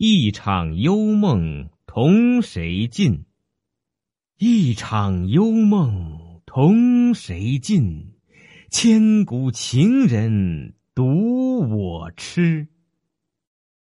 一场幽梦同谁尽，一场幽梦同谁尽，千古情人独我痴。